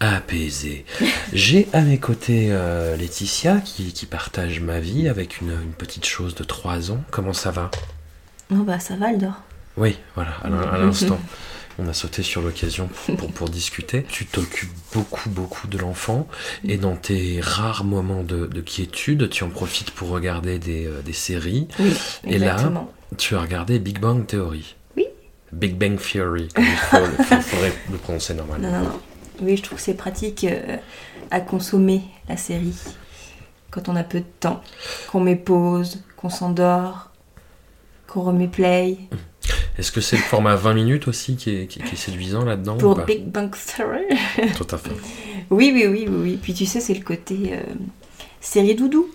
apaisée. J'ai à mes côtés euh, Laetitia qui, qui partage ma vie avec une, une petite chose de 3 ans. Comment ça va? Oh bah ça va, Aldor. Oui, voilà, à à l'instant. On a sauté sur l'occasion pour, pour discuter. Tu t'occupes beaucoup, beaucoup de l'enfant et dans tes rares moments de, de quiétude, tu en profites pour regarder des, euh, des séries. Oui, Et là, tu as regardé Big Bang Theory. Oui. Big Bang Theory, comme il faut, le- faut- faudrait le prononcer normalement. Non, non, non. Oui, je trouve que c'est pratique euh, à consommer la série quand on a peu de temps, qu'on met pause, qu'on s'endort, qu'on remet play. Est-ce que c'est le format 20 minutes aussi qui est, qui, qui est séduisant là-dedans ou Pour Big Bang Theory. Tout à fait. Oui, oui, oui, oui, oui. Puis tu sais, c'est le côté euh, série doudou.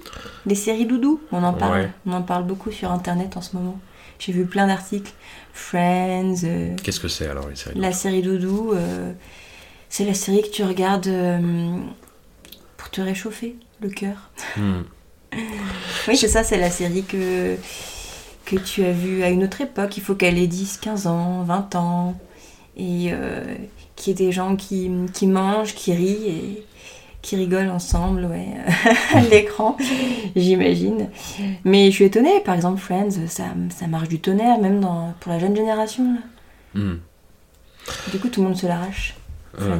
Les séries doudou, on en parle. Ouais. On en parle beaucoup sur Internet en ce moment. J'ai vu plein d'articles. Friends, euh, Qu'est-ce que c'est alors les séries la série doudou, euh, c'est la série que tu regardes euh, pour te réchauffer le cœur. Hmm. Oui, c'est ça, c'est la série que, que tu as vue à une autre époque. Il faut qu'elle ait 10, 15 ans, 20 ans. Et euh, qu'il y ait des gens qui, qui mangent, qui rient et qui rigolent ensemble, ouais, à l'écran, j'imagine. Mais je suis étonnée, par exemple, Friends, ça, ça marche du tonnerre, même dans, pour la jeune génération. Là. Hmm. Du coup, tout le monde se l'arrache. Ouais.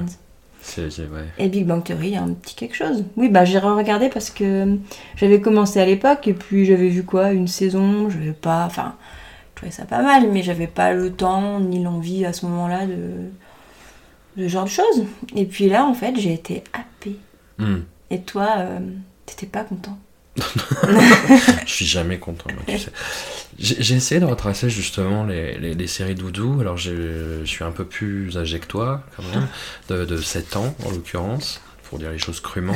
Et Big Bang Theory, il y a un petit quelque chose. Oui, bah j'ai regardé parce que j'avais commencé à l'époque et puis j'avais vu quoi? Une saison, je n'avais pas. Enfin, je trouvais ça pas mal, mais j'avais pas le temps ni l'envie à ce moment-là de. de ce genre de choses. Et puis là, en fait, j'ai été happée. Hmm. Et toi, euh, t'étais pas content? Je suis jamais content, moi, tu sais. J'ai, essayé de retracer justement les, les, les séries doudou. Alors je suis un peu plus âgé que toi, quand même, de, de 7 ans en l'occurrence, pour dire les choses crûment.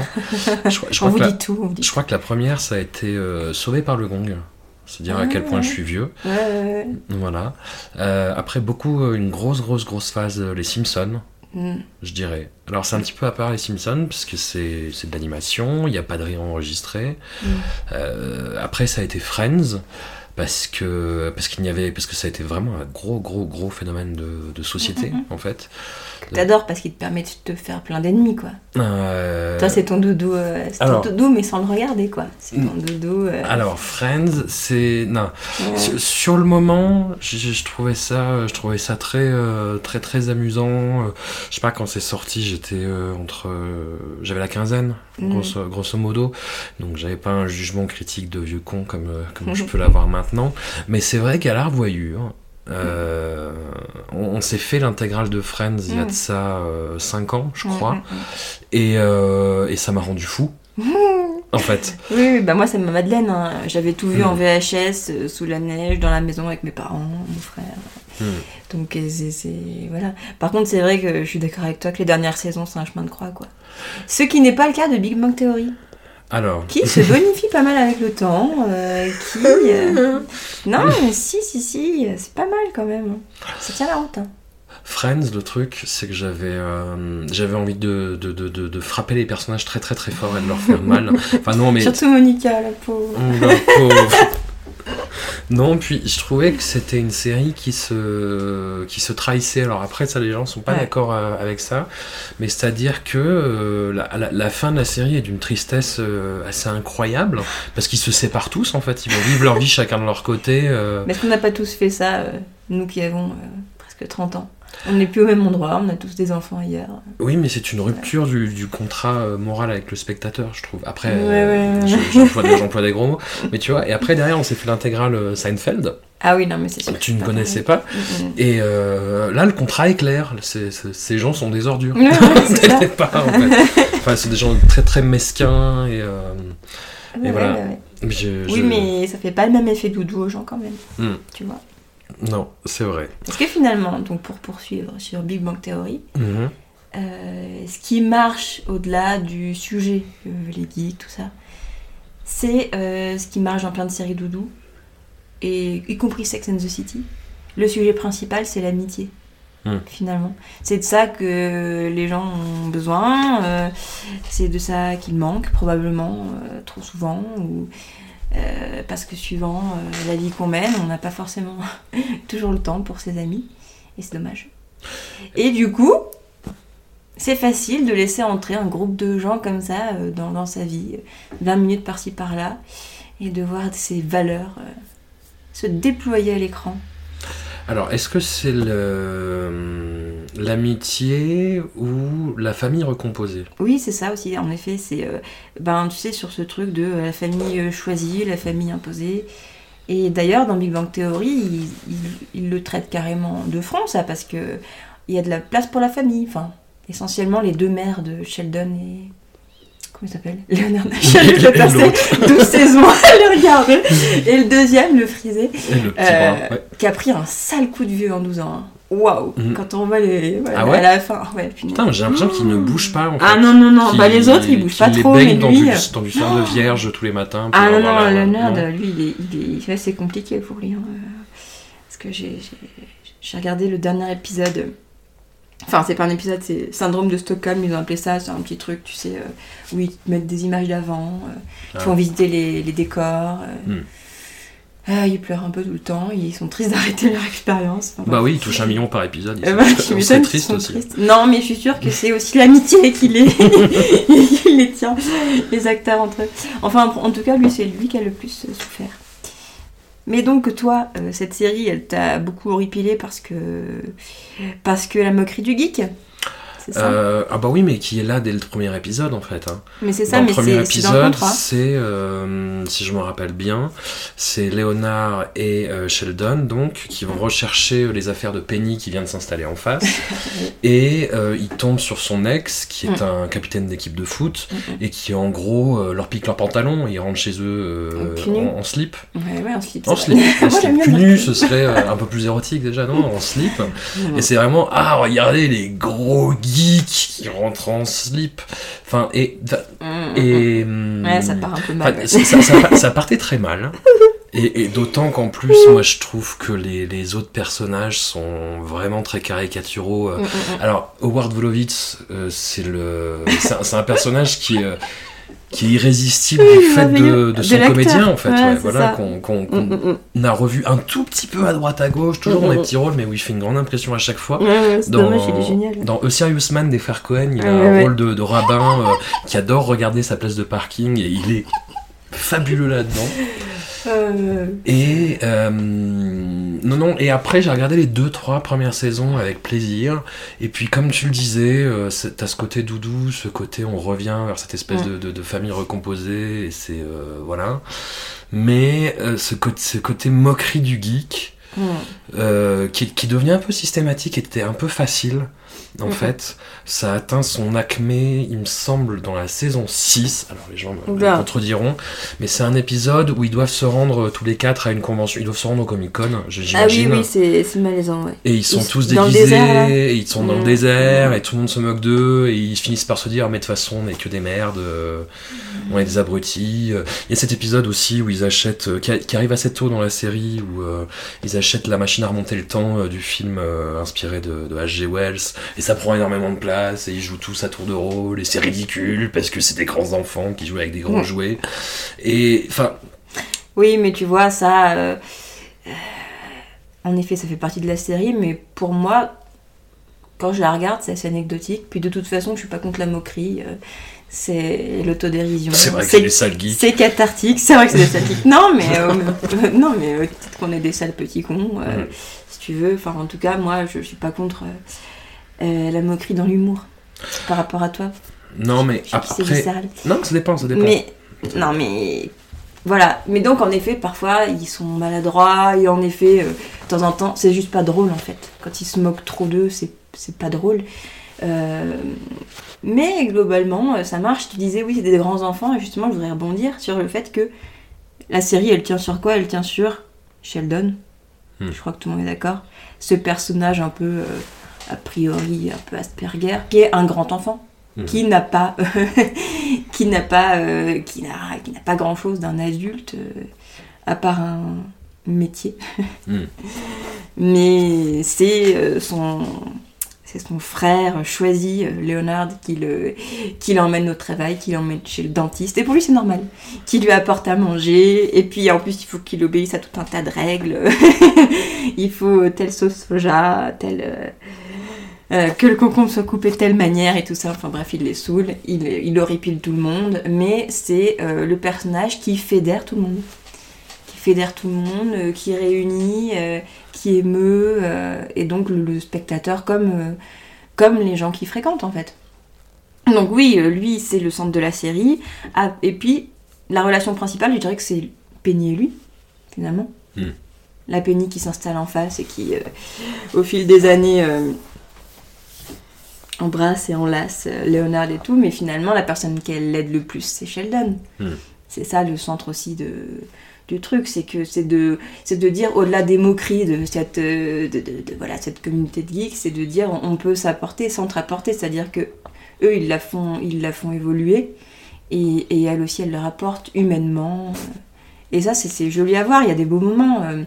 Je, On crois vous que la- dit tout. On vous dit Je crois que la première, ça a été euh, Sauvé par le gong. C'est dire à Ah, quel point ouais. je suis vieux. tout. Ouais, ouais, ouais. Voilà. Euh, après, beaucoup, euh, une grosse, grosse, grosse phase, euh, les Simpsons, Mm. je dirais. Alors, c'est un petit peu à part les Simpsons, parce que c'est c'est de l'animation, il n'y a pas de rire enregistré. Mm. Euh, après, ça a été Friends. Parce que, parce qu'il n'y avait, parce que ça a été vraiment un gros, gros, gros phénomène de, de société, Mm, en fait. T'adores parce qu'il te permet de te faire plein d'ennemis, quoi. Euh, Toi, c'est ton doudou, euh, c'est ton doudou, mais sans le regarder, quoi. C'est ton doudou. euh, Alors, Friends, c'est. Non. Sur, sur le moment, je, trouvais ça, je trouvais ça très, très, très amusant. Je sais pas quand c'est sorti, j'étais entre, j'avais la quinzaine, grosso, grosso modo, donc j'avais pas un jugement critique de vieux con comme, comme je peux l'avoir maintenant. Mais c'est vrai qu'à la revoyure, euh, on, on s'est fait l'intégrale de Friends il y a Mm. de ça 5 ans, je crois, Mm, mm, mm. et, euh, et ça m'a rendu fou. En fait, Oui, bah moi c'est ma Madeleine. hein. J'avais tout vu Mm. en VHS, euh, sous la neige, dans la maison avec mes parents, mon frère. Mm. Donc euh, c'est, c'est- voilà. Par contre, c'est vrai que je suis d'accord avec toi que les dernières saisons c'est un chemin de croix, quoi. Ce qui n'est pas le cas de Big Bang Theory, alors, qui se bonifie pas mal avec le temps, euh, qui. euh, Non, mais si, si, si, c'est pas mal quand même. Ça tient la route. hein. Friends, le truc, c'est que j'avais euh, j'avais envie de, de, de, de, de frapper les personnages très très très fort et de leur faire mal. Enfin non, mais... Surtout Monica, la pauvre. La pauvre. Non, puis je trouvais que c'était une série qui se, qui se trahissait. Alors après, ça, les gens sont pas Ouais. d'accord euh, avec ça, mais c'est-à-dire que euh, la, la- la fin de la série est d'une tristesse euh, assez incroyable, parce qu'ils se séparent tous en fait, ils vont vivre leur vie chacun de leur côté. euh. Mais est-ce qu'on n'a pas tous fait ça, nous qui avons presque 30 ans? On n'est plus au même endroit, on a tous des enfants ailleurs. Oui, mais c'est une rupture du, du contrat euh, moral avec le spectateur, je trouve. Après, Ouais, euh, ouais, j'emploie des, gros mots. Mais tu vois, et après, derrière, on s'est fait l'intégrale euh, Seinfeld. Ah oui, non, mais c'est sûr. Tu ne connaissais pas. Mm, mm. Et euh, là, le contrat est clair. Ces gens sont des ordures. Ouais, ouais, en fait. Enfin, c'est des gens très très mesquins et. euh, Ouais, voilà. je- Oui, je- mais ça fait pas le même effet doudou aux gens quand même. Hmm. Tu vois. Non, c'est vrai. Parce que finalement, donc pour poursuivre sur Big Bang Theory, Mhm. euh, ce qui marche au-delà du sujet, euh, les geeks, tout ça, c'est euh, ce qui marche dans plein de séries doudou, et y compris Sex and the City. Le sujet principal, c'est l'amitié. Hmm. Finalement, c'est de ça que les gens ont besoin. euh, c'est de ça qu'ils manquent probablement trop souvent, ou euh, parce que suivant euh, la vie qu'on mène, on n'a pas forcément toujours le temps pour ses amis, et c'est dommage. Et du coup, c'est facile de laisser entrer un groupe de gens comme ça euh, dans, sa vie, euh, 20 minutes par-ci par-là, et de voir ces valeurs se déployer à l'écran. Alors, est-ce que c'est le- l'amitié ou la famille recomposée Oui, c'est ça aussi, en effet, c'est, euh, ben, tu sais, sur ce truc de euh, la famille euh, choisie, la famille imposée. Et d'ailleurs, dans Big Bang Theory, ils il, le traitent carrément de front, ça, parce que il y a de la place pour la famille. Enfin, essentiellement, les deux mères de Sheldon et... Comment il s'appelle Leonard Sheldon, je passais l'autre. 12 saisons à le regarder. Et le deuxième, le frisé, euh, ouais. qui a pris un sale coup de vieux en 12 ans. hein. Waouh Mhm. Quand on voit les... Ah ouais à la fin, ouais. Putain, j'ai l'impression qu'il ne bouge pas en fait. Ah non, non, non, bah les autres ils bougent pas qu'il les trop, mais dans lui. du, dans du de vierge tous les matins. Ah non, non, la- Leonard, non. lui, il est, il est, ouais, c'est compliqué pour lui. hein, euh, Parce que j'ai, j'ai, j'ai regardé le dernier épisode. Enfin, c'est pas un épisode, c'est Syndrome de Stockholm, ils ont appelé ça, c'est un petit truc, tu sais, euh, où ils te mettent des images d'avant, euh, ils Ah. font visiter les, les décors. euh. Hmm. Ah, ils pleurent un peu tout le temps, ils sont tristes d'arrêter leur expérience. Enfin, Bah oui, il touche un million par épisode. ils sont- voilà, tu c'est m'étonnes qu'ils triste sont aussi. tristes. Non, mais je suis sûre que c'est aussi l'amitié qui les... tient, les acteurs entre eux. Enfin, en tout cas, lui, c'est lui qui a le plus souffert. Mais donc, toi, euh, cette série, elle t'a beaucoup horripilé parce que... Parce que la moquerie du geek? Ça Euh, ah bah oui, mais qui est là dès le premier épisode en fait. hein. Mais c'est ça, dans mais le premier épisode, c'est, euh, si je me rappelle bien, c'est Léonard et euh, Sheldon donc qui vont rechercher les affaires de Penny qui vient de s'installer en face et ils tombent sur son ex qui est un capitaine d'équipe de foot et qui en gros leur pique leurs pantalons et ils rentrent chez eux En en, slip. Ouais, ouais, en slip. En slip, en slip. nu, ce serait un peu plus érotique déjà, non En slip. Et c'est vraiment, ah, regardez les gros geeks qui rentrent en slip. Enfin, et. Mm, et mm. Ouais, ça part un peu mal. ça, ça- ça- ça partait très mal. Et, et d'autant qu'en plus, moi, je trouve que les, les autres personnages sont vraiment très caricaturaux. euh. Mm, mm, mm. Alors, Howard Wolowitz, euh, c'est le, c'est un, personnage qui euh, qui est irrésistible Oui, du fait de, son comédien, en fait. Ouais, ouais, c'est voilà, qu'on Mm, mm, mm. a revu un tout petit peu à droite à gauche, toujours Mm, dans des petits rôles, mais où il fait une grande impression à chaque fois. Ouais, Dans, dommage, il est génial. dans A Serious Man des frères Cohen, il a un rôle de, de rabbin euh, qui adore regarder sa place de parking et il est fabuleux là-dedans. Euh, Et euh, non, non. Et après, j'ai regardé les deux, trois premières saisons avec plaisir. Et puis, comme tu le disais, euh, t'as ce côté doudou, ce côté on revient vers cette espèce de, de- de famille recomposée. Et c'est euh, voilà. Mais ce, côté, ce côté moquerie du geek, euh, qui, qui devenait un peu systématique, était un peu facile. En Mhm. fait, ça atteint son acmé, il me semble, dans la saison 6. Alors les gens me- contrediront, mais c'est un épisode où ils doivent se rendre euh, tous les quatre à une convention. Ils doivent se rendre au Comic Con, Ah oui, j'imagine. oui, c'est malaisant, ouais. Et ils sont Ils- tous déguisés, désert, et ils sont dans le Mhm. désert, et tout le monde se moque d'eux, et ils finissent par se dire, mais de toute façon, on est que des merdes, euh, on est des abrutis. Euh, Il y a cet épisode aussi où ils achètent, euh, qui, a- qui arrive assez tôt dans la série, où euh, ils achètent la machine à remonter le temps du film inspiré de, de H.G. Wells, et ça prend énormément de place, et ils jouent tous à tour de rôle, et c'est ridicule, parce que c'est des grands enfants qui jouent avec des grands Mhm. jouets. Et enfin, Oui, mais tu vois, ça. euh, euh, en effet, ça fait partie de la série, mais pour moi, quand je la regarde, c'est assez anecdotique. Puis de toute façon, je suis pas contre la moquerie. euh, c'est l'autodérision. C'est vrai que c'est des sales geeks. C'est cathartique, c'est vrai que c'est des sales geeks. Non, mais, euh, non, mais euh, peut-être qu'on est des sales petits cons, euh, Ouais. si tu veux. Enfin, en tout cas, moi, je, je suis pas contre euh, la moquerie dans l'humour par rapport à toi. Non, mais Je après. Non, ça dépend, ça dépend. Mais non, mais voilà. Mais donc en effet, parfois ils sont maladroits et en effet, euh, de temps en temps, c'est juste pas drôle en fait. Quand ils se moquent trop d'eux, c'est pas drôle. Euh, mais globalement, ça marche. Tu disais oui, c'est des grands enfants et justement, je voudrais rebondir sur le fait que la série, elle tient sur quoi? Elle tient sur Sheldon. Hmm. Je crois que tout le monde est d'accord. Ce personnage un peu euh, a priori un peu Asperger, qui est un grand enfant Mhm. qui n'a pas qui n'a pas euh, qui n'a qui n'a pas grand chose d'un adulte euh, à part un métier. Mhm. mais c'est euh, son c'est son frère choisi Léonard qui le qui l'emmène au travail qui l'emmène chez le dentiste. Et pour lui c'est normal. Qui lui apporte à manger. Et puis en plus il faut qu'il obéisse à tout un tas de règles. Il faut telle sauce soja telle euh, que le concombre soit coupé de telle manière et tout ça, enfin bref, il les saoule, il, il horripile tout le monde, mais c'est euh, le personnage qui fédère tout le monde. Qui fédère tout le monde, euh, qui réunit, qui émeut, et donc le, le spectateur comme, comme les gens qui fréquentent en fait. Donc oui, lui c'est le centre de la série, Ah, et puis la relation principale, je dirais que c'est Penny et lui, finalement. Hmm. La Penny qui s'installe en face et qui, au fil des années, embrasse et enlace euh, Léonard et tout, mais finalement, la personne qu'elle l'aide le plus, c'est Sheldon. Hmm. C'est ça le centre aussi de, du truc, c'est que c'est de, c'est de dire, au-delà des moqueries de cette, euh, de, de- de- voilà, cette communauté de geeks, c'est de dire on peut s'apporter, s'entre-apporter, c'est-à-dire que eux, ils la font, ils la font évoluer, et, et elle aussi, elle leur apporte humainement. euh. Et ça, c'est, c'est joli à voir, il y a des beaux moments. euh,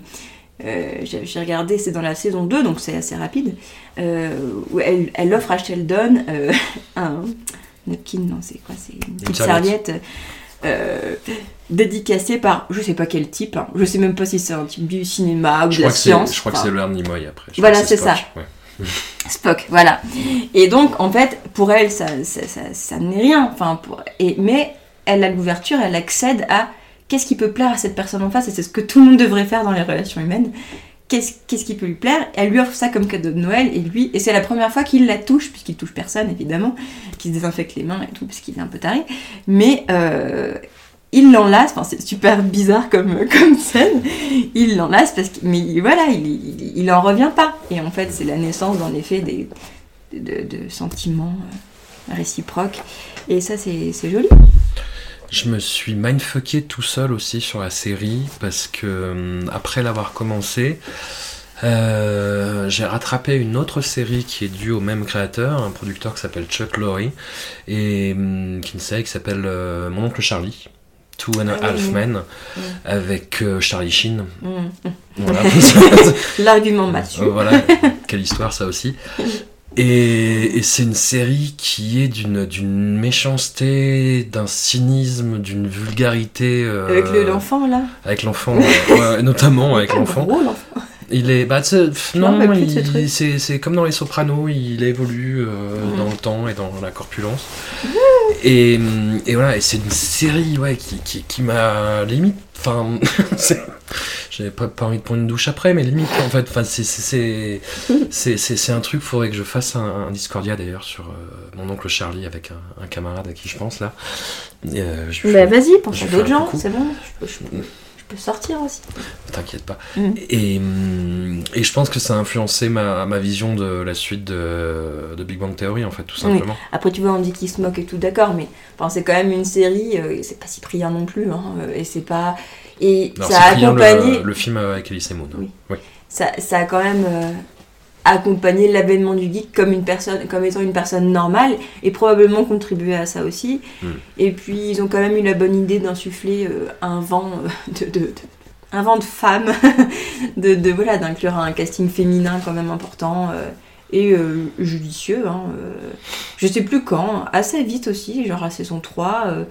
euh, j'ai, regardé, c'est dans la saison 2, donc c'est assez rapide, euh, où elle, elle offre à Sheldon euh, un napkin, non, c'est quoi C'est une petite serviette. dédicacée par je sais pas quel type, hein. je sais même pas si c'est un type du cinéma ou Je de la science. je crois que c'est Leonard Nimoy après. Je Voilà, c'est ça. Ouais. Spock, voilà. Et donc, en fait, pour elle, ça, ça, ça- ça n'est rien. Enfin, pour... et, mais elle a l'ouverture, elle accède à qu'est-ce qui peut plaire à cette personne en face, et c'est ce que tout le monde devrait faire dans les relations humaines. Qu'est-ce qu'est-ce qui peut lui plaire Elle lui offre ça comme cadeau de Noël, et lui, et c'est la première fois qu'il la touche, puisqu'il touche personne, évidemment, qu'il se désinfecte les mains et tout, parce qu'il est un peu taré. Mais euh, il l'enlace, enfin, c'est super bizarre comme, comme scène. Il l'enlace mais voilà, il, il, il en revient pas. Et en fait, c'est la naissance, en effet, des, de, sentiments euh, réciproques. Et ça, c'est joli. Je me suis mindfucké tout seul aussi sur la série parce que hum, après l'avoir commencé, euh, j'ai rattrapé une autre série qui est due au même créateur, un producteur qui s'appelle Chuck Lorre et hum, qui une série qui s'appelle euh, Mon oncle Charlie. Two and a Ah Half oui. Men avec euh, Charlie Sheen. Mm. Voilà. L'argument. Euh, voilà, quelle histoire ça aussi. Et, et c'est une série qui est d'une d'une méchanceté, d'un cynisme, d'une vulgarité. euh, Avec le- l'enfant, là? Avec l'enfant, ouais, notamment avec Ah, l'enfant. gros, l'enfant. Il est, bah, pff, non, ce c'est c'est comme dans les Sopranos, il évolue euh, dans le temps et dans la corpulence. Et, et voilà, et c'est une série, ouais, qui, qui, qui m'a limite, enfin, j'avais pas, pas envie de prendre une douche après, mais limite, en fait, c'est- un truc, faudrait que je fasse un, un Discordia d'ailleurs sur euh, mon oncle Charlie avec un, un camarade à qui je pense là. Euh, je- Bah, vas-y, pense à d'autres gens, c'est bon. Je peux, je peux- sortir aussi. T'inquiète pas. Mm. Et, hum, et je pense que ça a influencé ma, ma vision de la suite de, de Big Bang Theory, en fait, tout Oui. simplement. Après, tu vois, on dit qu'il se moque et tout, d'accord, mais enfin, c'est quand même une série, euh, c'est pas Cyprien non plus, hein, euh, et c'est pas. Et ça a accompagné. le, le film avec Elise Moon. Oui. Oui. ça, ça a quand même euh, accompagné l'avènement du geek comme une personne comme étant une personne normale et probablement contribué à ça aussi. Mm. et puis ils ont quand même eu la bonne idée d'insuffler euh, un vent euh, de, de- de- un vent de femmes de, de voilà d'inclure un casting féminin quand même important euh, et euh, judicieux hein, je sais plus quand assez vite aussi genre à saison 3 euh,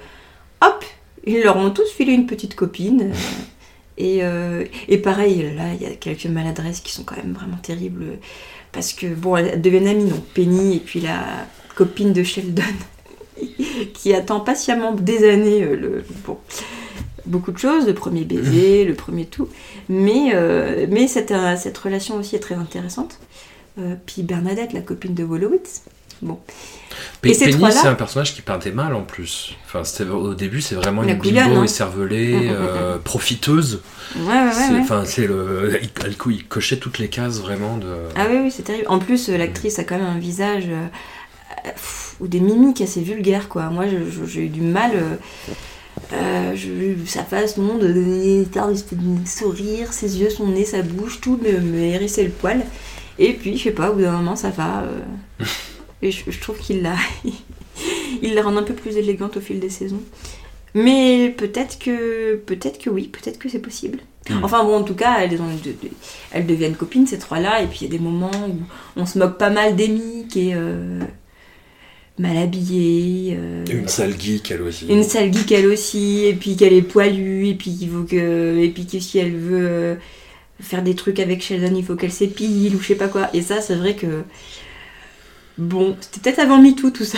hop ils leur ont tous filé une petite copine et, euh, et pareil, là, il y a quelques maladresses qui sont quand même vraiment terribles. Parce que, bon, elles deviennent amies, donc Penny et puis la copine de Sheldon. qui attend patiemment des années euh, le, bon, beaucoup de choses, le premier baiser, le premier tout. Mais, euh, mais cette, cette relation aussi est très intéressante. Puis Bernadette, la copine de Wolowitz. Bon. Et ces Penny, c'est un personnage qui peintait mal en plus. Enfin, au début, c'est vraiment La une couillonne, bimbo hein. écervelée, euh, profiteuse. Ouais, ouais, ouais. Enfin, c'est le. Il, cou- il cochait toutes les cases vraiment de. Ah oui, oui, c'est terrible. En plus, euh, l'actrice a quand même un visage euh, pff, ou des mimiques assez vulgaires, quoi. Moi, j'ai eu du mal. euh, je- sa face, non, de, de, de sourire, ses yeux, son nez, sa bouche, tout me, me hérissait le poil. Et puis, je sais pas, au bout d'un moment, ça va. et je, je trouve qu'il la, il la rend un peu plus élégante au fil des saisons. Mais peut-être que, peut-être que oui, peut-être que c'est possible. Mm. Enfin bon, en tout cas, elles, ont, deviennent copines ces trois-là. Et puis il y a des moments où on se moque pas mal d'Amy qui est euh, mal habillée. euh, Une sale geek, elle aussi. une sale geek elle aussi, et puis qu'elle est poilue, et puis qu'il faut que, et puis que si elle veut euh, faire des trucs avec Sheldon, il faut qu'elle s'épile ou je sais pas quoi. Et ça, c'est vrai que bon, c'était peut-être avant MeToo tout ça.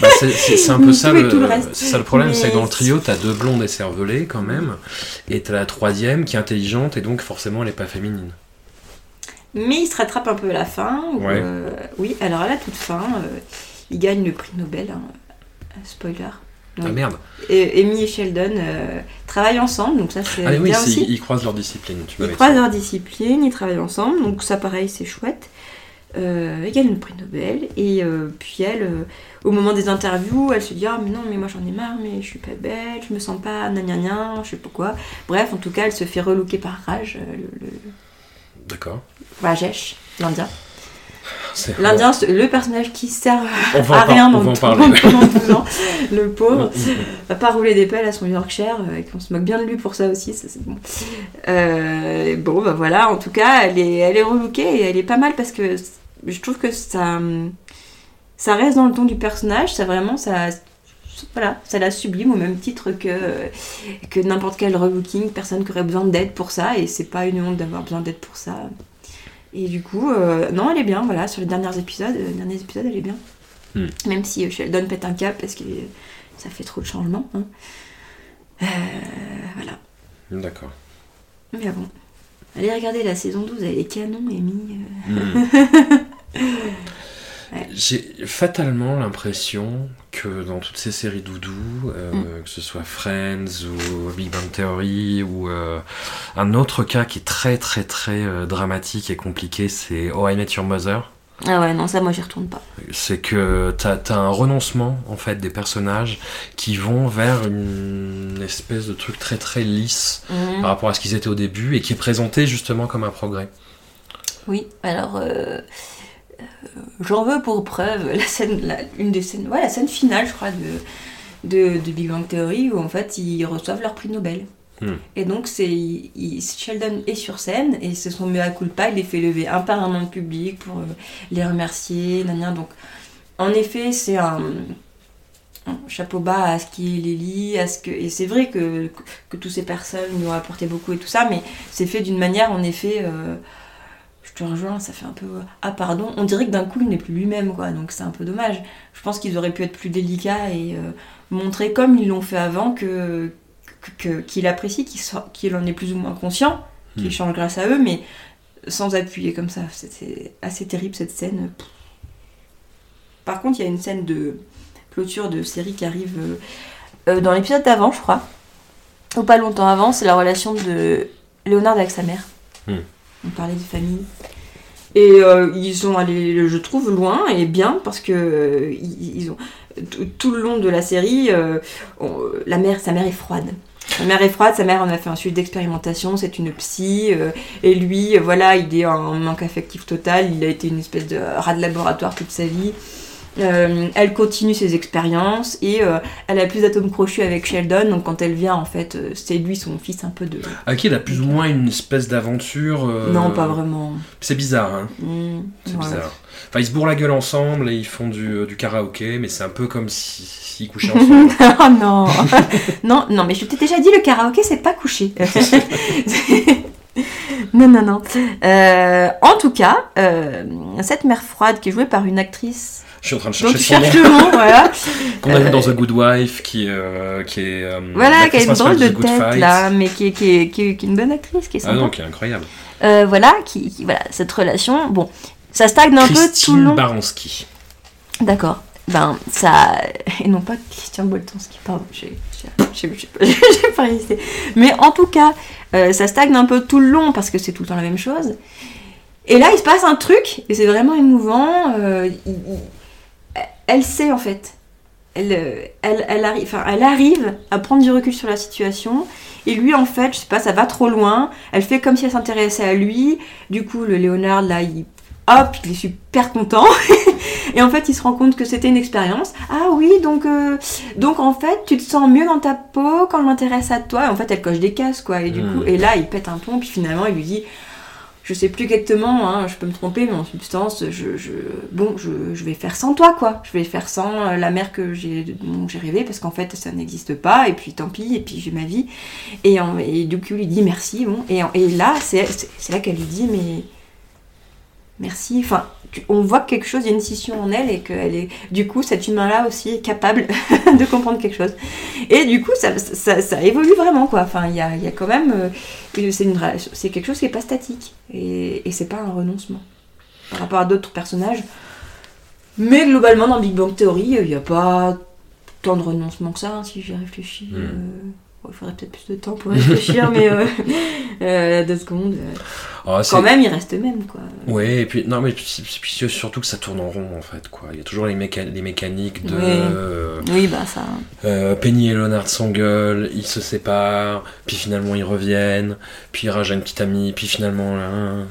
Bah, c'est- un peu ça et le, le ça problème, Mais- c'est que dans le trio, t'as deux blondes écervelées quand même, et t'as la troisième qui est intelligente et donc forcément elle est pas féminine. Mais il se rattrape un peu à la fin. où, Ouais. euh, oui, alors à la toute fin, euh, il gagne le prix Nobel. hein. Spoiler. Ah Oui. merde. Et Amy et Sheldon euh, travaillent ensemble, donc ça c'est Ah oui, aussi. ils croisent leur discipline. Tu Ils croisent dit. leur discipline, ils travaillent ensemble, donc ça pareil, c'est chouette. Euh, ils gagnent le prix Nobel, et euh, puis elle, euh, au moment des interviews, elle se dit Ah, mais non, mais moi j'en ai marre, mais je suis pas belle, je me sens pas gna gna gna, je sais pas quoi. Bref, en tout cas, elle se fait relooker par Raj, euh, le, le D'accord. Rajesh, l'Indien. L'Indien, le personnage qui sert va à rien dans va 12 ans, le pauvre. Mm, mm. À pas rouler des pelles à son Yorkshire, et qu'on se moque bien de lui pour ça aussi, ça c'est bon. Euh, bon, bah voilà, en tout cas, elle est, elle est relookée et elle est pas mal parce que je trouve que ça, ça reste dans le ton du personnage, ça vraiment, ça, voilà, ça la sublime au même titre que, que n'importe quel relooking, personne qui aurait besoin d'aide pour ça, et c'est pas une honte d'avoir besoin d'aide pour ça. Et du coup, euh, non, elle est bien, voilà, sur les derniers épisodes, euh, derniers épisodes, elle est bien. Hmm. Même si euh, Sheldon pète un cap parce que ça fait trop de changements. hein. Euh, voilà. D'accord. Mais bon. Allez regarder la saison 12, elle est canon, Amy. euh. Mm. Ouais. J'ai fatalement l'impression que dans toutes ces séries doudou, euh, Mm. que ce soit Friends ou Big Bang Theory ou euh, un autre cas qui est très très très euh, dramatique et compliqué, c'est Oh I Met Your Mother. Ah ouais, non, ça, moi, j'y retourne pas. C'est que t'as as un renoncement en fait des personnages qui vont vers une espèce de truc très très lisse Mhm. par rapport à ce qu'ils étaient au début et qui est présenté justement comme un progrès. Oui, alors j'en veux pour preuve la scène, la- une des scènes, ouais, la scène finale, je crois, de, de, de Big Bang Theory où en fait ils reçoivent leur prix Nobel. Hmm. Et donc c'est il- Sheldon est sur scène et c'est son mea culpa, il les fait lever un par un dans le public pour euh, les remercier, nan, nan. donc en effet c'est un, un chapeau bas à ce qui les lie, à ce que et c'est vrai que, que toutes ces personnes nous ont apporté beaucoup et tout ça, mais c'est fait d'une manière en effet euh, rejoins, ça fait un peu ah pardon, on dirait que d'un coup il n'est plus lui-même quoi, donc c'est un peu dommage. Je pense qu'ils auraient pu être plus délicats et euh, montrer comme ils l'ont fait avant que qu'il apprécie, qu'il en est plus ou moins conscient, qu'il Hmm. change grâce à eux, mais sans appuyer comme ça. C'était assez terrible cette scène. Par contre, il y a une scène de clôture de série qui arrive euh, euh, dans l'épisode d'avant, je crois, ou pas longtemps avant, c'est la relation de Léonard avec sa mère. Hmm. On parlait de famille. Et euh, ils sont allés, je trouve, loin et bien parce que euh, ils, ont tout- le long de la série, euh, la mère, sa mère est froide. Sa mère est froide, sa mère en a fait un sujet d'expérimentation, c'est une psy, et lui, voilà, il est en manque affectif total, il a été une espèce de rat de laboratoire toute sa vie. Euh, elle continue ses expériences et euh, elle a plus d'atomes crochus avec Sheldon, donc quand elle vient, en fait, euh, c'est lui son fils un peu de. À qui il a plus ou moins une espèce d'aventure. euh, Non, pas vraiment. C'est bizarre, hein. Hmm, C'est bizarre. Enfin, ils se bourrent la gueule ensemble et ils font du, du karaoké, mais c'est un peu comme si- s'ils couchaient ensemble. oh non Non, non, mais je t'ai déjà dit, le karaoké, c'est pas couché. non, non, non. En tout cas, cette mère froide qui est jouée par une actrice Je suis en train de Donc chercher tu son nom. cherches le nom, voilà. Qu'on a vu Euh, dans The Good Wife, qui, euh, qui est. euh, Voilà, qui a une drôle de tête Fight. là, mais qui est, qui, est, qui, est, qui est une bonne actrice, qui est Ah non, qui est incroyable. Euh, voilà, qui, qui- voilà, cette relation, bon, ça stagne un peu tout le long. Baranski. D'accord. Ben, ça. Et non pas Christian Boltanski, pardon, j'ai pas- résisté. Mais en tout cas, euh, ça stagne un peu tout le long parce que c'est tout le temps la même chose. Et là, il se passe un truc, et c'est vraiment émouvant. euh, il- elle sait en fait. Elle, euh, elle, elle, arrive, enfin, elle arrive à prendre du recul sur la situation. Et lui, en fait, je sais pas, ça va trop loin. Elle fait comme si elle s'intéressait à lui. Du coup, le Léonard, là, il. Hop, il est super content. Et en fait, il se rend compte que c'était une expérience. Ah oui, donc, euh, donc en fait, tu te sens mieux dans ta peau quand je m'intéresse à toi. Et en fait, elle coche des cases, quoi. Et du Mm. coup, et là, il pète un plomb. Puis finalement, il lui dit, je sais plus exactement, hein, je peux me tromper, mais en substance, je, bon, je, vais faire sans toi, quoi. Je vais faire sans euh, la mère que j'ai, j'ai rêvé, parce qu'en fait, ça n'existe pas. Et puis, tant pis. Et puis, j'ai ma vie. Et, en- du lui dit merci. Bon. Et, en- et là, c'est là qu'elle lui dit, mais merci. Enfin, tu- on voit que quelque chose, il y a une scission en elle et qu'elle est, du coup, cet humain-là aussi est capable de comprendre quelque chose. Et du coup, ça, ça, ça évolue vraiment, quoi. Enfin, il y a, il y a quand même, euh, c'est, une, relation- c'est quelque chose qui est pas statique et, et c'est pas un renoncement par rapport à d'autres personnages. Mais globalement, dans Big Bang Theory, il n'y a pas tant de renoncement que ça, hein, si j'y réfléchis. Mm. euh, bon, il faudrait peut-être plus de temps pour réfléchir, mais euh, euh, deux secondes. euh, Ah, quand même, il reste même, quoi. Ouais, et puis, non, mais puis, surtout que ça tourne en rond, en fait, quoi. Il y a toujours les, méca- les mécaniques de... Euh, Oui, bah ça. Penny et Leonard s'engueulent, ils se séparent, puis finalement ils reviennent, puis Raj a une petite amie, puis finalement... hein,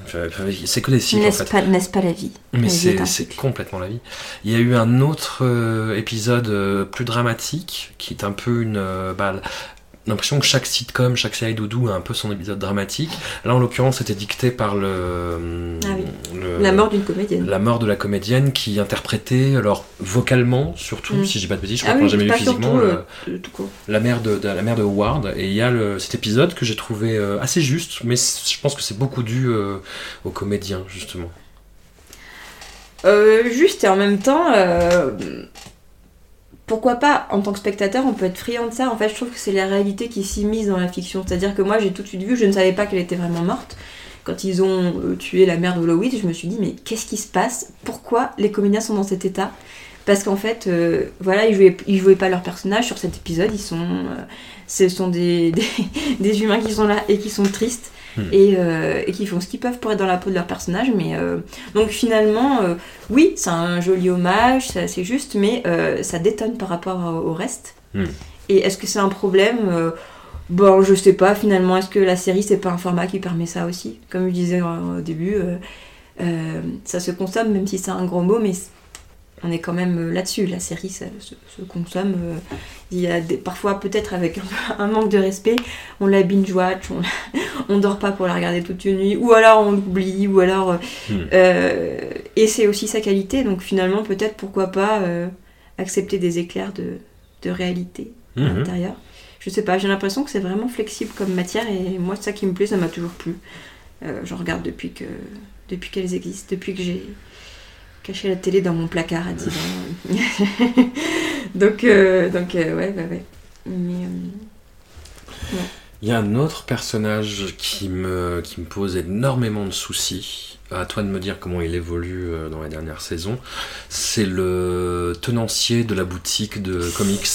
c'est que des cycles, en fait. pas, n'est-ce pas la vie? Mais c'est complètement la vie. Il y a eu un autre épisode plus dramatique qui est un peu une. bah, L'impression que chaque sitcom, chaque série doudou a un peu son épisode dramatique. Là, en l'occurrence, c'était dicté par le, Ah oui. le- La mort d'une comédienne. la mort de la comédienne qui interprétait, alors vocalement surtout, Mm. si j'ai pas de bêtises, je ah crois qu'on oui, jamais vu physiquement, le- euh, tout court. la mère de, de- la mère de Howard. Et il y a le, cet épisode que j'ai trouvé euh, assez juste, mais je pense que c'est beaucoup dû euh, aux comédiens justement. Euh, juste et en même temps, euh, pourquoi pas, en tant que spectateur, on peut être friand de ça. En fait, je trouve que c'est la réalité qui s'immisce dans la fiction. C'est-à-dire que moi, j'ai tout de suite vu, je ne savais pas qu'elle était vraiment morte. Quand ils ont euh, tué la mère de Hollowitz, je me suis dit, mais qu'est-ce qui se passe? Pourquoi les comédiens sont dans cet état? Parce qu'en fait, euh, voilà, ils jouaient, ils jouaient pas leur personnage sur cet épisode. Ils sont, euh, ce sont des, des humains qui sont là et qui sont tristes. Hmm. Et, euh, et qui font ce qu'ils peuvent pour être dans la peau de leur personnage, mais euh, donc finalement, euh, oui, c'est un joli hommage, c'est juste, mais ça détonne par rapport au, reste. Hmm. Et est-ce que c'est un problème Bon, je sais pas, finalement, est-ce que la série, c'est pas un format qui permet ça aussi? Comme je disais au début, ça se consomme, même si c'est un gros mot, mais on est quand même euh, là-dessus. La série, ça se, se consomme. euh, il y a des, parfois, peut-être avec un, un manque de respect, on la binge-watch, on, on dort pas pour la regarder toute une nuit, ou alors on l'oublie, ou alors. euh, Hmm. euh, et c'est aussi sa qualité, donc finalement, peut-être pourquoi pas euh, accepter des éclairs de, de réalité à Mhm. l'intérieur. Je sais pas, j'ai l'impression que c'est vraiment flexible comme matière, et moi, c'est ça qui me plaît, ça m'a toujours plu. J'en regarde depuis que depuis qu'elles existent, depuis que j'ai caché la télé dans mon placard à 10 ans. donc, euh, donc euh, ouais, ouais, ouais. Mais, euh, Il y a un autre personnage qui me, qui me pose énormément de soucis. À toi de me dire comment il évolue dans la dernière saison. C'est le tenancier de la boutique de comics.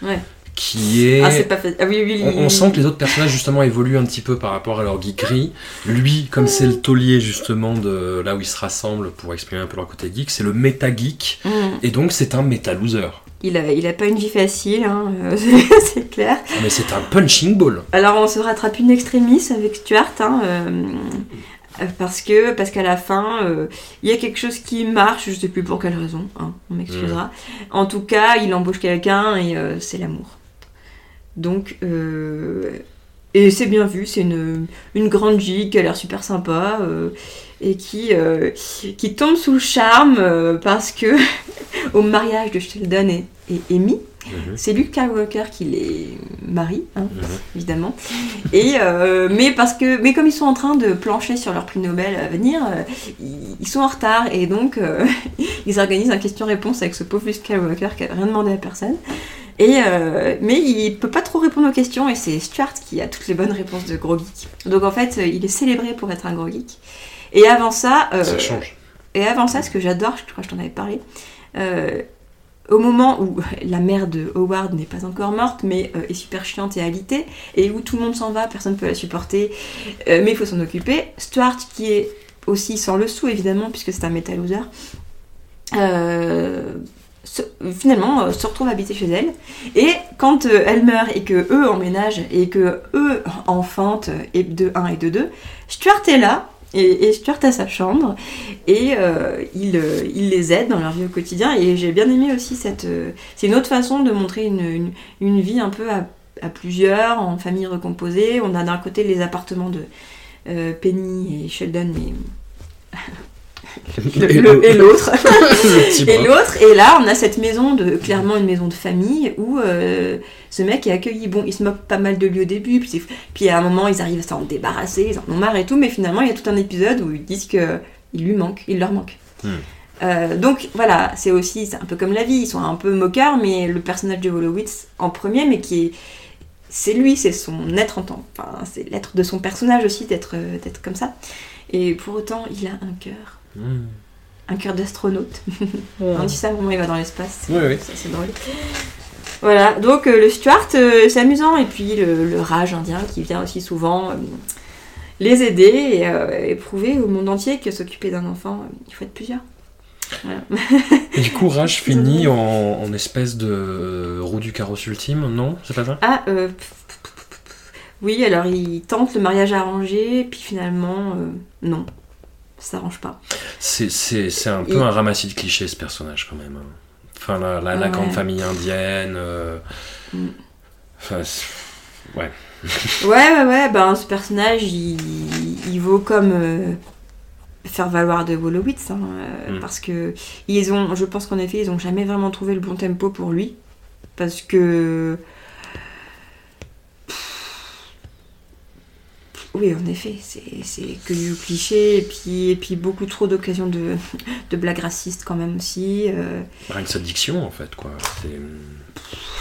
Ouais. Qui est. Ah, c'est pas fait. Ah oui, oui, on, oui. on sent que les autres personnages justement évoluent un petit peu par rapport à leur geekerie. Lui, comme c'est le taulier justement de là où ils se rassemblent pour exprimer un peu leur côté geek, c'est le méta geek. Mm. Et donc c'est un méta loser. Il a, il a pas une vie facile, hein, euh, c'est- clair. Mais c'est un punching ball. Alors on se rattrape une extrémiste avec Stuart, hein, euh, euh, parce que parce qu'à la fin, euh, il y a quelque chose qui marche, je sais plus pour quelle raison, hein, on m'excusera. En tout cas, il embauche quelqu'un et euh, c'est l'amour. Donc, euh, Et c'est bien vu, c'est une, une grande gigue qui a l'air super sympa euh, et qui, euh, qui tombe sous le charme parce que au mariage de Sheldon et, et Amy, Mhm. c'est Luke Skywalker qui les marie, hein, Mhm. évidemment. Et, mais, parce que, mais comme ils sont en train de plancher sur leur prix Nobel à venir, ils, ils sont en retard et donc ils organisent un question-réponse avec ce pauvre Luke Skywalker qui a rien demandé à personne. Et, euh, mais il peut pas trop répondre aux questions et c'est Stuart qui a toutes les bonnes réponses de gros geek. Donc en fait, euh, il est célébré pour être un gros geek. Et avant ça, euh, Ça change. et avant ça, ce que j'adore, je crois que je t'en avais parlé, euh, au moment où la mère de Howard n'est pas encore morte, mais euh, est super chiante et alitée, et où tout le monde s'en va, personne ne peut la supporter, euh, mais il faut s'en occuper, Stuart, qui est aussi sans le sou évidemment, puisque c'est un metal loser, se- finalement euh, se retrouve habiter chez elle. Et quand euh, elle meurt et que eux emménagent et que eux enfantent euh, et de 1 et de 2, Stuart est là. Et, Stuart a sa chambre et euh, il, les aide dans leur vie au quotidien et j'ai bien aimé aussi cette c'est une autre façon de montrer une, une, vie un peu à, à plusieurs en famille recomposée on a d'un côté les appartements de Penny et Sheldon et le- le- et l'autre et l'autre, et là, on a cette maison, de, clairement une maison de famille, où euh, ce mec est accueilli. Bon, il se moque pas mal de lui au début, puis, puis à un moment, ils arrivent à s'en débarrasser, ils en ont marre et tout, mais finalement, il y a tout un épisode où ils disent que il lui manque, il leur manque. Hmm. Euh, donc voilà, c'est aussi, c'est un peu comme la vie, ils sont un peu moqueurs, mais le personnage de Wolowitz en premier, mais qui est. C'est lui, c'est son être en tant. Enfin, c'est l'être de son personnage aussi d'être d'être comme ça. Et pour autant, il a un cœur. Un cœur d'astronaute. On dit ça au moment où il va dans l'espace. Oui, oui. Ça, c'est drôle. Voilà, donc euh, le Stuart, euh, c'est amusant. Et puis le, le rage indien qui vient aussi souvent euh, les aider et, euh, et prouver au monde entier que s'occuper d'un enfant, euh, il faut être plusieurs. Voilà. Et du coup, Raj finit en, en espèce de roue du carrosse ultime, non C'est pas ça? Ah, euh, oui, alors il tente le mariage arrangé, puis finalement, euh, non, ça s'arrange pas. C'est- un peu un ramassis de clichés ce personnage quand même. hein. Enfin, la, la, la Ouais. grande famille indienne. euh, Mm. Enfin, ouais. Ouais, ouais, ouais, ben ce personnage, il, il vaut comme euh, faire valoir de Wolowitz, hein, euh, Mm. parce que ils ont, je pense qu'en effet, ils ont jamais vraiment trouvé le bon tempo pour lui, parce que oui, en effet, c'est que du cliché, et puis, et puis beaucoup trop d'occasions de, de blagues racistes quand même aussi. euh, Rien que sa diction en fait, quoi. C'est-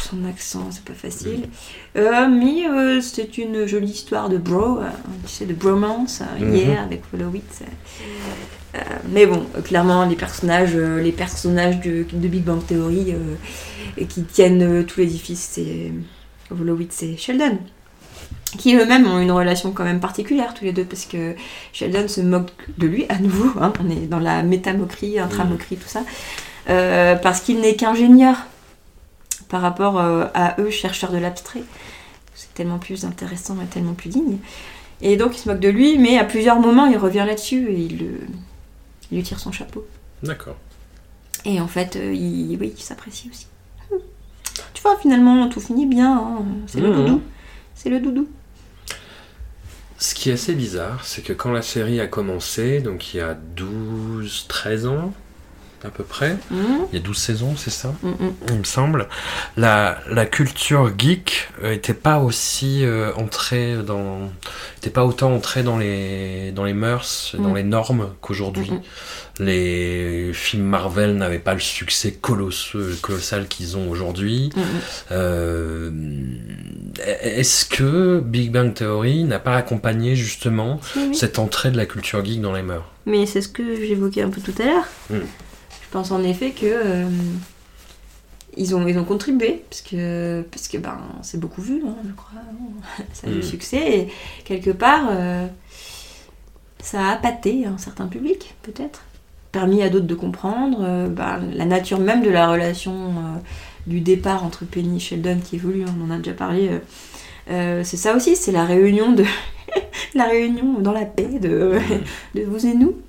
son accent, c'est pas facile. Euh, mais euh, c'est une jolie histoire de bro, tu sais, de bromance, Mhm. hier avec. Euh, mais bon, clairement, les personnages, les personnages de, de Big Bang Theory qui tiennent tout l'édifice, c'est Wolowitz et Sheldon. Qui eux-mêmes ont une relation quand même particulière tous les deux, parce que Sheldon se moque de lui à nouveau, hein, on est dans la métamoquerie, intramoquerie, tout ça, euh, parce qu'il n'est qu'ingénieur par rapport euh, à eux, chercheurs de l'abstrait. C'est tellement plus intéressant et tellement plus digne. Et donc il se moque de lui, mais à plusieurs moments il revient là-dessus et il, il lui tire son chapeau. D'accord. Et en fait, euh, il, oui, il s'apprécie aussi. Tu vois, finalement, tout finit bien. hein. C'est le Mhm. doudou. C'est le doudou. Ce qui est assez bizarre, c'est que quand la série a commencé, donc il y a 12, 13 ans à peu près, Mhm. il y a 12 saisons, c'est ça Mhm. il me semble, la, la culture geek euh, était pas aussi euh, entrée dans, était pas autant entrée dans les dans les mœurs, dans Mm. les normes qu'aujourd'hui. Les films Marvel n'avaient pas le succès colossal qu'ils ont aujourd'hui. Euh, Est-ce que Big Bang Theory n'a pas accompagné justement cette entrée de la culture geek dans les mœurs? Mais c'est ce que j'évoquais un peu tout à l'heure. Mm. Je pense en effet que euh, ils, ont, ils ont contribué, parce que, parce que ben, c'est beaucoup vu, hein, je crois. Ça a eu Mm. du succès, et quelque part, euh, ça a appâté un certain public, peut-être. Permis à d'autres de comprendre euh, ben, la nature même de la relation euh, du départ entre Penny et Sheldon qui évolue, on en a déjà parlé. euh, c'est ça aussi, c'est la réunion de la réunion dans la paix de, de vous et nous.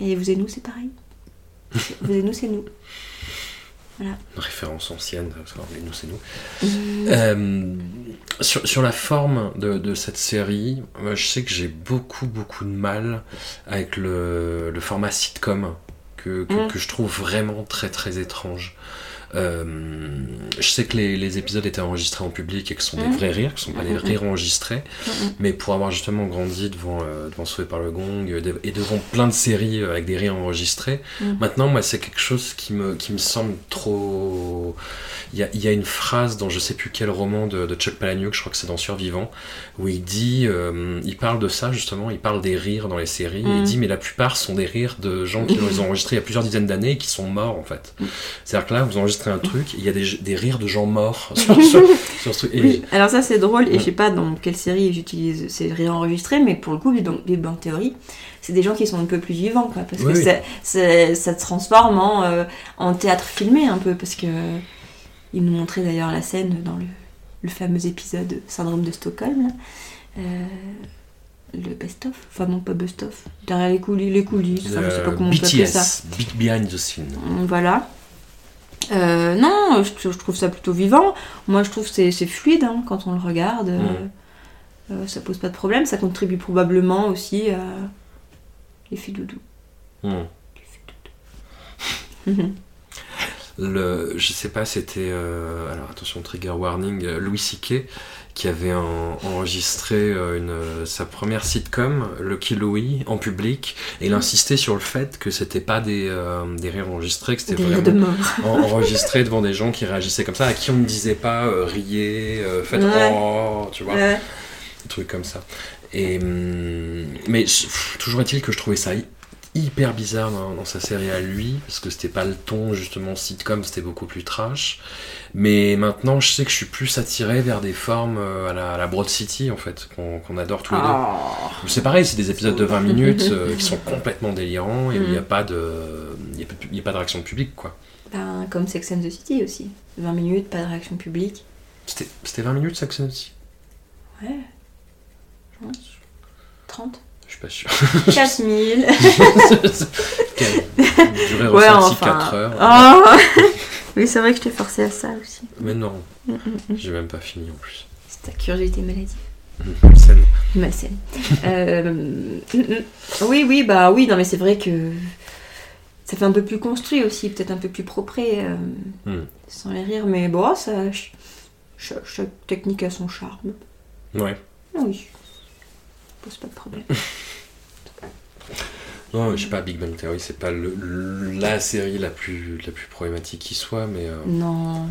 Et vous et nous, c'est pareil. Vous et nous, c'est nous. Une référence ancienne, parce que nous c'est nous. Mmh. Euh, sur, sur la forme de, de cette série, moi, je sais que j'ai beaucoup, beaucoup de mal avec le, le format sitcom que, que, Mm. que je trouve vraiment très, très étrange. Euh, je sais que les, les épisodes étaient enregistrés en public et que ce sont des vrais rires, que ce ne sont pas des rires enregistrés. Mais pour avoir justement grandi devant, euh, devant Sauvé par le Gong euh, et devant plein de séries avec des rires enregistrés, Mm. maintenant, moi, c'est quelque chose qui me, qui me semble trop. Il y a, il y a une phrase dans je sais plus quel roman de, de Chuck Palahniuk, je crois que c'est dans Survivant, où il dit, euh, il parle de ça justement, il parle des rires dans les séries, et il Mm. dit, mais la plupart sont des rires de gens qui les ont enregistrés il y a plusieurs dizaines d'années et qui sont morts en fait. Mm. C'est-à-dire que là, vous enregistrez un truc, et il y a des, des rires de gens morts sur, sur- sur ce truc. Et- Oui, alors ça c'est drôle, et je sais pas dans quelle série j'utilise ces rires enregistrés, mais pour le coup, Bang, Big Bang Theory, c'est des gens qui sont un peu plus vivants, quoi, parce Oui, que oui. ça, ça, ça se transforme en, euh, en théâtre filmé un peu, parce que ils nous montraient d'ailleurs la scène dans le, le fameux épisode Syndrome de Stockholm, là. Euh, le best-of, enfin non pas best-of, derrière les coulisses, les coulisses, enfin, je sais pas comment on peut appeler ça. BTS, Big Behind the Scene. Voilà. Euh, non, je, je trouve ça plutôt vivant. Moi, je trouve que c'est fluide hein, quand on le regarde. euh, euh, ça pose pas de problème. Ça contribue probablement aussi à l'effet doudou. Hmm. Mhm. le, je sais pas, c'était, euh, alors attention, trigger warning, Louis C.K. qui avait en- enregistré euh, une, sa première sitcom, Lucky Louis, en public, et il insistait sur le fait que c'était pas des, euh, des rires enregistrés, que c'était de vraiment en- enregistré devant des gens qui réagissaient comme ça, à qui on ne disait pas euh, riez, euh, faites Ouais. oh, tu vois, Ouais. des trucs comme ça. Et, hum, mais pff, toujours est-il que je trouvais ça hy- hyper bizarre dans, dans sa série à lui, parce que c'était pas le ton justement sitcom, c'était beaucoup plus trash. Mais maintenant, je sais que je suis plus attiré vers des formes euh, à la, à la Broad City, en fait, qu'on adore tous les Ah. deux. C'est pareil, c'est des épisodes de 20 minutes euh, qui sont complètement délirants et où il n'y a pas de, il y a, pas de réaction publique, quoi. Ben, comme Sex and the City aussi. 20 minutes, pas de réaction publique. C'était c'était 20 minutes, ça que c'est aussi Ouais. Je pense. 30 Je suis pas sûr. 4000 Quelle durée Ouais, ressentie enfin. 4 heures. Oh Oui, c'est vrai que je t'ai forcé à ça aussi. Mais non, Mm, mm, mm. j'ai même pas fini en plus. C'est ta curiosité maladive. Scène. Malsaine. Euh, mm, mm. oui, oui, bah oui, non, mais c'est vrai que ça fait un peu plus construit aussi, peut-être un peu plus propre, euh, sans les rires, mais bon, ça, ch- chaque, chaque technique a son charme. Ouais. Oui, pose pas de problème. Non, je sais pas, Big Bang Theory, c'est pas le- la série la plus, la plus problématique qui soit, mais. euh, Non.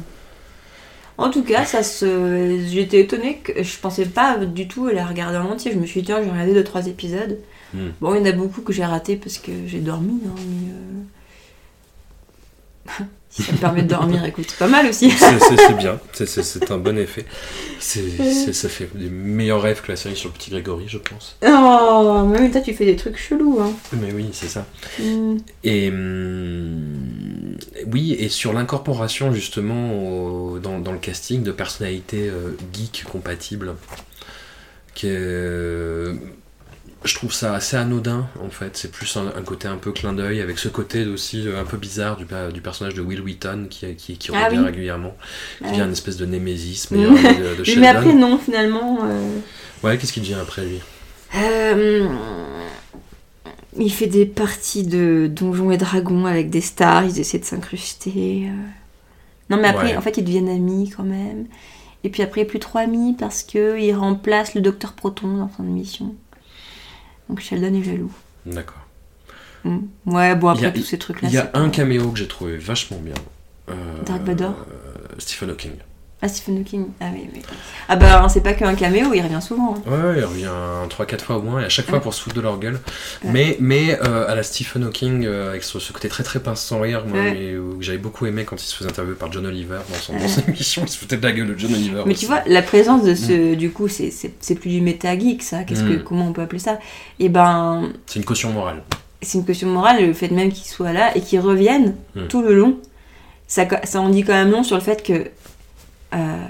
En tout cas, ça se. J'étais étonnée que je pensais pas du tout la regarder en entier. Je me suis dit, tiens, j'ai regardé 2-3 épisodes. Hmm. Bon, il y en a beaucoup que j'ai raté parce que j'ai dormi, hein, mais. euh, ça me permet de dormir, écoute, pas mal aussi. c'est bien, c'est- un bon effet. Ça fait des meilleurs rêves que la série sur le petit Grégory, je pense. Oh, mais toi, tu fais des trucs chelous, hein. Mais oui, c'est ça. Hmm. Et hum, oui, et sur l'incorporation justement au- dans, dans le casting de personnalités euh, geek compatibles, que je trouve ça assez anodin en fait. C'est plus un, un côté un peu clin d'œil avec ce côté aussi euh, un peu bizarre du, pa- du personnage de Will Wheaton qui, qui, qui Ah revient oui. régulièrement, qui Ouais. devient une espèce de némésis meilleur ami de, de Mais, Sheldon. mais après, non, finalement. euh, Ouais, qu'est-ce qu'il devient après lui? Euh, il fait des parties de Donjons et Dragons avec des stars, ils essaient de s'incruster. euh. Non, mais après, Ouais. en fait, ils deviennent amis quand même. Et puis après, plus trop amis parce qu'il remplace le docteur Proton dans son émission. Donc Sheldon est jaloux. D'accord. Mm. Ouais, bon, après a- tous ces trucs-là. Il y a un caméo que j'ai trouvé vachement bien. Euh, Dark Vador euh, Stephen Hawking. Ah, Stephen Hawking. Ah oui, oui. Ah bah, c'est pas qu'un caméo, il revient souvent. hein. Ouais, il revient 3-4 fois au moins, et à chaque fois Ouais. pour se foutre de leur gueule. Ouais. Mais, mais euh, à la Stephen Hawking, euh, avec ce, ce côté très très pince sans rire, moi, Ouais. mais, euh, que j'avais beaucoup aimé quand il se faisait interviewer par John Oliver dans son, dans Ouais. son émission, il se foutait de la gueule de John Oliver. Mais aussi. tu vois, la présence de ce. Du coup, c'est- c'est c'est plus du méta-geek, ça. Qu'est-ce que, Mm. comment on peut appeler ça? Et ben, C'est une caution morale. c'est une question morale, le fait même qu'ils soient là et qu'ils reviennent Mm. tout le long, ça, ça en dit quand même long sur le fait que. Euh,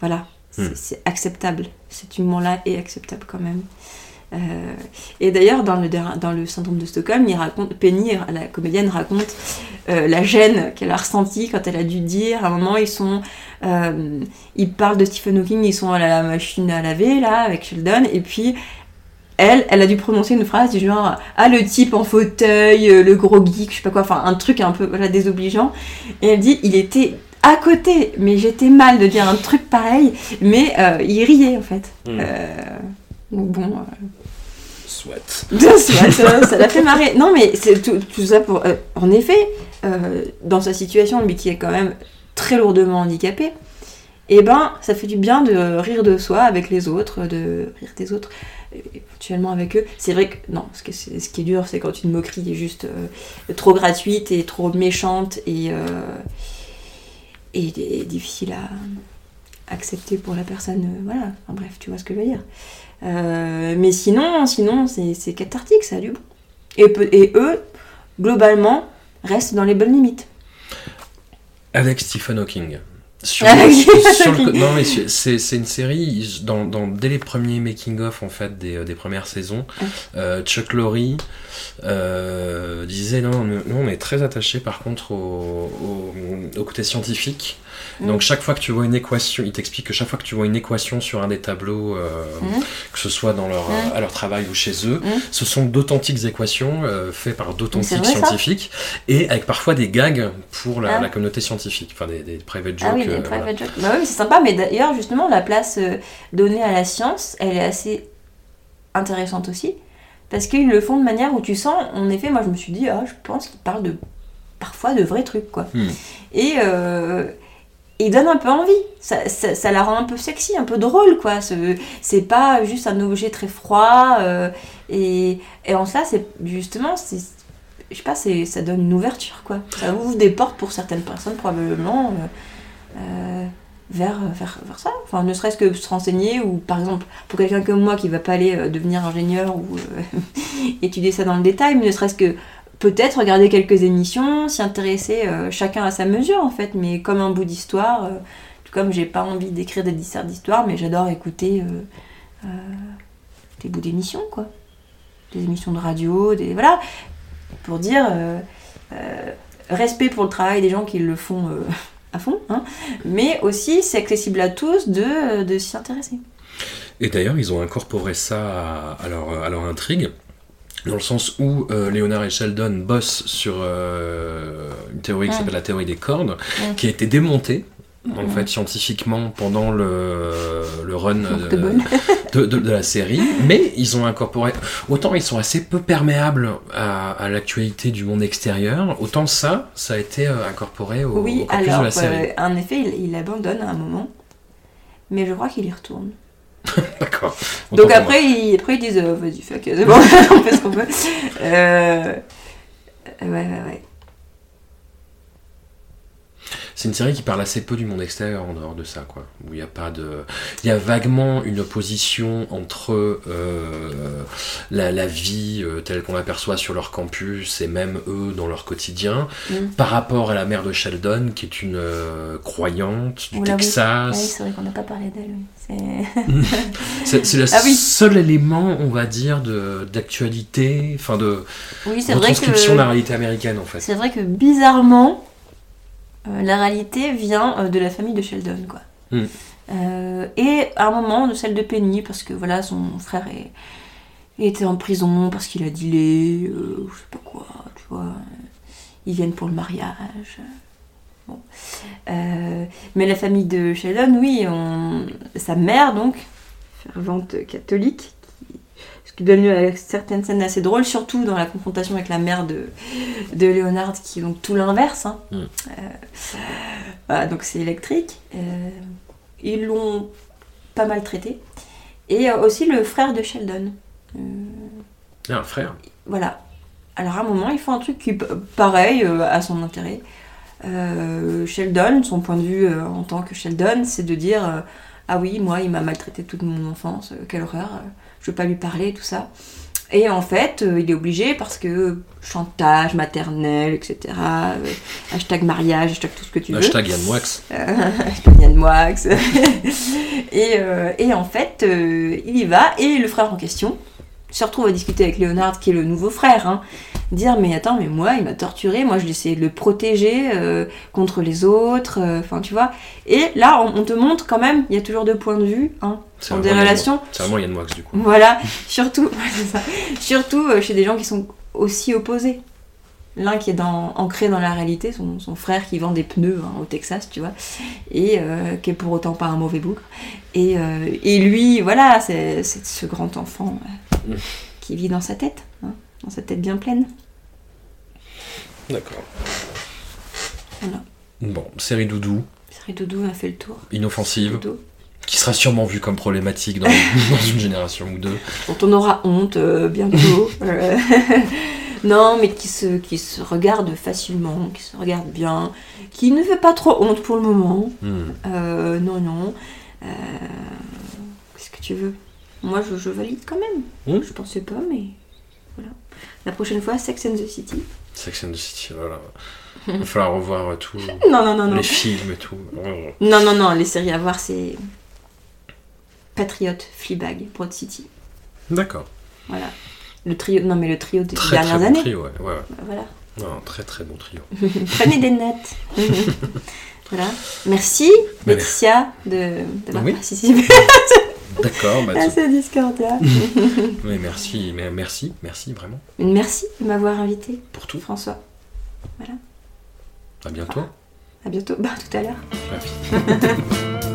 voilà, c'est Mm. c'est acceptable. Cet humour-là est acceptable quand même. Euh, et d'ailleurs, dans le, dans le syndrome de Stockholm, il raconte, Penny, la comédienne, raconte euh, la gêne qu'elle a ressentie quand elle a dû dire. À un moment, ils sont, euh, ils parlent de Stephen Hawking, ils sont à la machine à laver là avec Sheldon, et puis elle, elle a dû prononcer une phrase du genre ah le type en fauteuil, le gros geek, je sais pas quoi, enfin un truc un peu voilà, désobligeant. Et elle dit il était à côté, mais j'étais mal de dire un truc pareil, mais euh, il riait en fait. Hmm. Euh, donc bon. euh, Soit. ça ça- l'a fait marrer. Non, mais c'est tout, tout ça pour. en effet, dans sa situation, lui qui est quand même très lourdement handicapé, et ben, ça fait du bien de rire de soi avec les autres, de rire des autres, éventuellement avec eux. C'est vrai que, non, ce, que c'est- ce qui est dur, c'est quand une moquerie est juste euh, trop gratuite et trop méchante et, euh, et, difficile à accepter pour la personne. euh, voilà, enfin, bref, tu vois ce que je veux dire. Euh, mais sinon, sinon c'est cathartique, ça du bon. Et, et eux, globalement, restent dans les bonnes limites. Avec Stephen Hawking. Sur, Avec sur Stephen le- Hawking. non mais c'est c'est une série dans, dans- dès les premiers making of en fait des, euh, des premières saisons euh, Chuck Lorre euh, disait non nous nous, on est très attachés par contre au, au- au côté scientifique Mm. donc chaque fois que tu vois une équation il t'explique que chaque fois que tu vois une équation sur un des tableaux euh, Mm. que ce soit dans leur, Mm. à leur travail ou chez eux ce sont d'authentiques équations euh, faites par d'authentiques scientifiques et avec parfois des gags pour la, Ah. la communauté scientifique enfin des, des private jokes Ah oui, euh, les voilà. private jokes. Bah oui, c'est sympa, mais d'ailleurs, justement, la place euh, donnée à la science, elle est assez intéressante aussi. Parce qu'ils le font de manière où tu sens, en effet, moi je me suis dit, ah, je pense qu'ils parlent de parfois de vrais trucs, quoi. Hmm. Et euh, ils donnent un peu envie. Ça, ça, la rend un peu sexy, un peu drôle, quoi. Ce- C'est pas juste un objet très froid. euh, et, en cela, c'est justement, je sais pas, ça donne une ouverture, quoi. Ça ouvre des portes pour certaines personnes, probablement, euh, euh, vers, vers, vers ça. Enfin, ne serait-ce que se renseigner, ou par exemple, pour quelqu'un comme moi qui va pas aller devenir ingénieur ou étudier ça dans le détail, mais ne serait-ce que peut-être regarder quelques émissions, s'y intéresser euh, chacun à sa mesure, en fait, mais comme un bout d'histoire. euh, tout comme j'ai pas envie d'écrire des disserts d'histoire, mais j'adore écouter euh, des bouts d'émissions, quoi. Des émissions de radio, des. Voilà pour dire respect pour le travail des gens qui le font à fond, hein, mais aussi c'est accessible à tous de, de s'y intéresser. Et d'ailleurs, ils ont incorporé ça à leur intrigue, dans le sens où euh, Leonard et Sheldon bossent sur euh, une théorie qui s'appelle la théorie des cordes, qui a été démontée. En fait, scientifiquement, pendant le, le run De bonne. de, de- de la série, mais ils ont incorporé. Autant ils sont assez peu perméables à, à l'actualité du monde extérieur, autant ça, ça a été euh, incorporé au, oui, au alors, de la série. euh, en effet, il, il abandonne à un moment, mais je crois qu'il y retourne. D'accord. Donc après, ils, après, ils disent euh, vas-y, bon, on fait ce qu'on peut. Euh, ouais, ouais, ouais. C'est une série qui parle assez peu du monde extérieur en dehors de ça, quoi. Où il n'y a pas de. Il y a vaguement une opposition entre euh, la, la vie euh, telle qu'on l'aperçoit sur leur campus et même eux dans leur quotidien, Mm. par rapport à la mère de Sheldon, qui est une euh, croyante du Oula. Texas. Oui, c'est vrai qu'on n'a pas parlé d'elle. C'est- le Ah oui. seul élément, on va dire, de- d'actualité, enfin de Oui, de la réalité américaine, en fait. c'est vrai que bizarrement, la réalité vient euh, de la famille de Sheldon, quoi. Mm. Euh, et à un moment de celle de Penny, parce que voilà, son frère est, était en prison parce qu'il a dealé, euh, je sais pas quoi, tu vois. Ils viennent pour le mariage. Bon. Euh, mais la famille de Sheldon, oui, on... sa mère, donc, fervente catholique, qui- ce qui donne lieu à certaines scènes assez drôles, surtout dans la confrontation avec la mère de, de Leonard, qui est donc tout l'inverse. hein. Mm. Euh, voilà, donc c'est électrique. Euh, ils l'ont pas mal traité. Et euh, aussi le frère de Sheldon. Euh, Ah, un frère. voilà. Alors à un moment, il faut un truc qui, pareil, a son intérêt. Sheldon, son point de vue en tant que Sheldon, c'est de dire Ah oui, moi, il m'a maltraité toute mon enfance, quelle horreur, je veux pas lui parler, tout ça. Et en fait, euh, il est obligé parce que chantage maternel, etc. euh, hashtag mariage, hashtag tout ce que tu veux. Hashtag Yann Wax. Yann Moix. et, euh, et en fait, il y va, et le frère en question, se retrouve à discuter avec Léonard, qui est le nouveau frère, hein, dire mais attends, mais moi, il m'a torturé, moi, je essayé de le protéger euh, contre les autres, euh, enfin, tu vois. Et là, on, on te montre quand même, il y a toujours deux points de vue, hein, sur des relations. C'est vraiment Yann Moix, du coup. Voilà, surtout, ça. surtout euh, chez des gens qui sont aussi opposés. L'un qui est dans, ancré dans la réalité, son, son frère qui vend des pneus hein, au Texas, tu vois, et euh, qui est pour autant pas un mauvais bougre. Et, et lui, voilà, c'est ce grand enfant euh, qui vit dans sa tête, hein, dans sa tête bien pleine. D'accord. Voilà. Bon, série doudou, Série Doudou a fait le tour. inoffensive, qui sera sûrement vue comme problématique dans, dans une génération ou deux. dont on aura honte euh, bientôt. Euh, non, mais qui se, qui se regarde facilement, qui se regarde bien, qui ne fait pas trop honte pour le moment. Hmm. Euh, non, non. Qu'est-ce que tu veux? Moi, je, je valide quand même. Hmm. Je pensais pas, mais. La prochaine fois, Sex and the City. Sex and the City, voilà. Il va falloir revoir euh, tout, Non, non, non, non. les films et tout. Oh. Non, non, non, les séries à voir, c'est Patriot, Fleabag, Broad City. D'accord. Voilà. Le trio, non mais le trio des Très dernières très bon années. trio, ouais. ouais, ouais. Voilà. Non, très très bon trio. Prenez des notes. voilà. Merci Mais Laetitia de d'avoir Oui. participé D'accord, bah, à ce Discordia. mais merci, mais merci, merci vraiment Merci de m'avoir invité, pour tout. François. À bientôt. À bientôt. Bah, tout à l'heure.